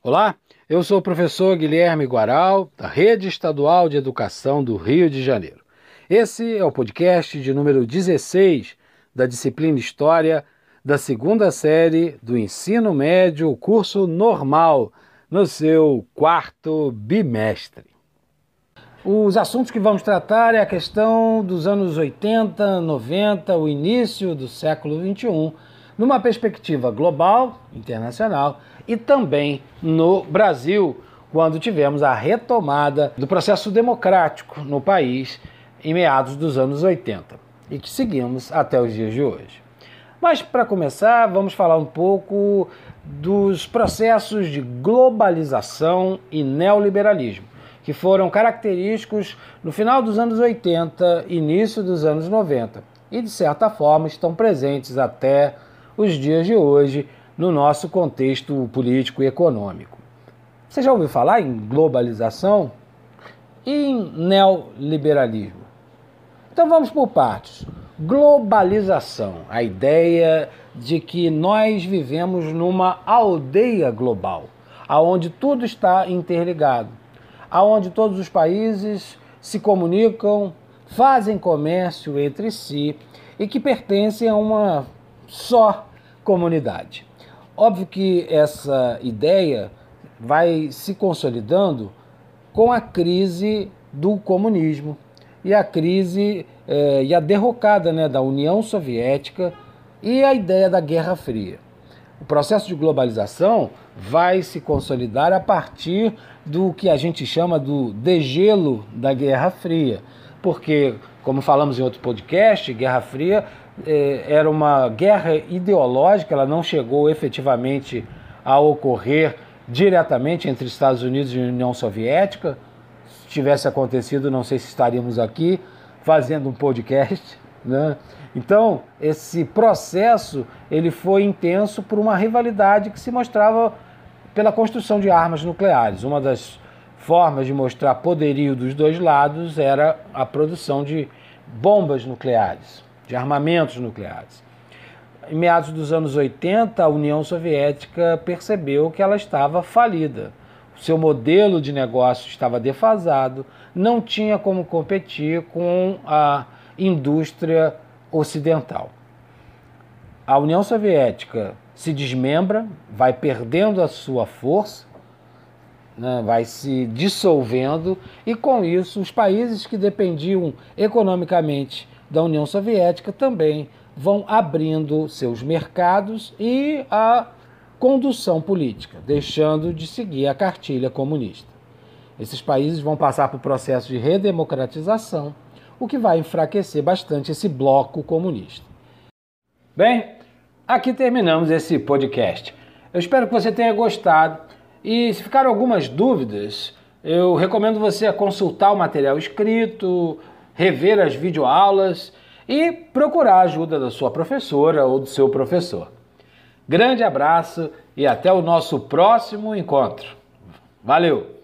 Olá, eu sou o professor Guilherme Guaral, da Rede Estadual de Educação do Rio de Janeiro. Esse é o podcast de número 16 da disciplina História da segunda série do ensino médio, curso normal, no seu quarto bimestre. Os assuntos que vamos tratar é a questão dos anos 80, 90, o início do século 21, numa perspectiva global, internacional e também no Brasil, quando tivemos a retomada do processo democrático no país em meados dos anos 80 e que seguimos até os dias de hoje. Mas para começar, vamos falar um pouco dos processos de globalização e neoliberalismo, que foram característicos no final dos anos 80 início dos anos 90 e de certa forma estão presentes até os dias de hoje no nosso contexto político e econômico. Você já ouviu falar em globalização e em neoliberalismo? Então vamos por partes. Globalização, a ideia de que nós vivemos numa aldeia global, aonde tudo está interligado, aonde todos os países se comunicam, fazem comércio entre si e que pertencem a uma só comunidade. Óbvio que essa ideia vai se consolidando com a crise do comunismo e a crise eh, e a derrocada né, da União Soviética e a ideia da Guerra Fria. O processo de globalização vai se consolidar a partir do que a gente chama do degelo da Guerra Fria, porque, como falamos em outro podcast, Guerra Fria é, era uma guerra ideológica, ela não chegou efetivamente a ocorrer diretamente entre Estados Unidos e União Soviética. Se tivesse acontecido, não sei se estaríamos aqui fazendo um podcast. Né? Então, esse processo ele foi intenso por uma rivalidade que se mostrava pela construção de armas nucleares. Uma das formas de mostrar poderio dos dois lados era a produção de bombas nucleares de armamentos nucleares. Em meados dos anos 80, a União Soviética percebeu que ela estava falida. O seu modelo de negócio estava defasado, não tinha como competir com a indústria ocidental. A União Soviética se desmembra, vai perdendo a sua força, né, vai se dissolvendo, e com isso os países que dependiam economicamente da União Soviética também vão abrindo seus mercados e a condução política, deixando de seguir a cartilha comunista. Esses países vão passar por processo de redemocratização, o que vai enfraquecer bastante esse bloco comunista. Bem, aqui terminamos esse podcast. Eu espero que você tenha gostado e se ficaram algumas dúvidas, eu recomendo você consultar o material escrito, rever as videoaulas e procurar a ajuda da sua professora ou do seu professor. Grande abraço e até o nosso próximo encontro. Valeu!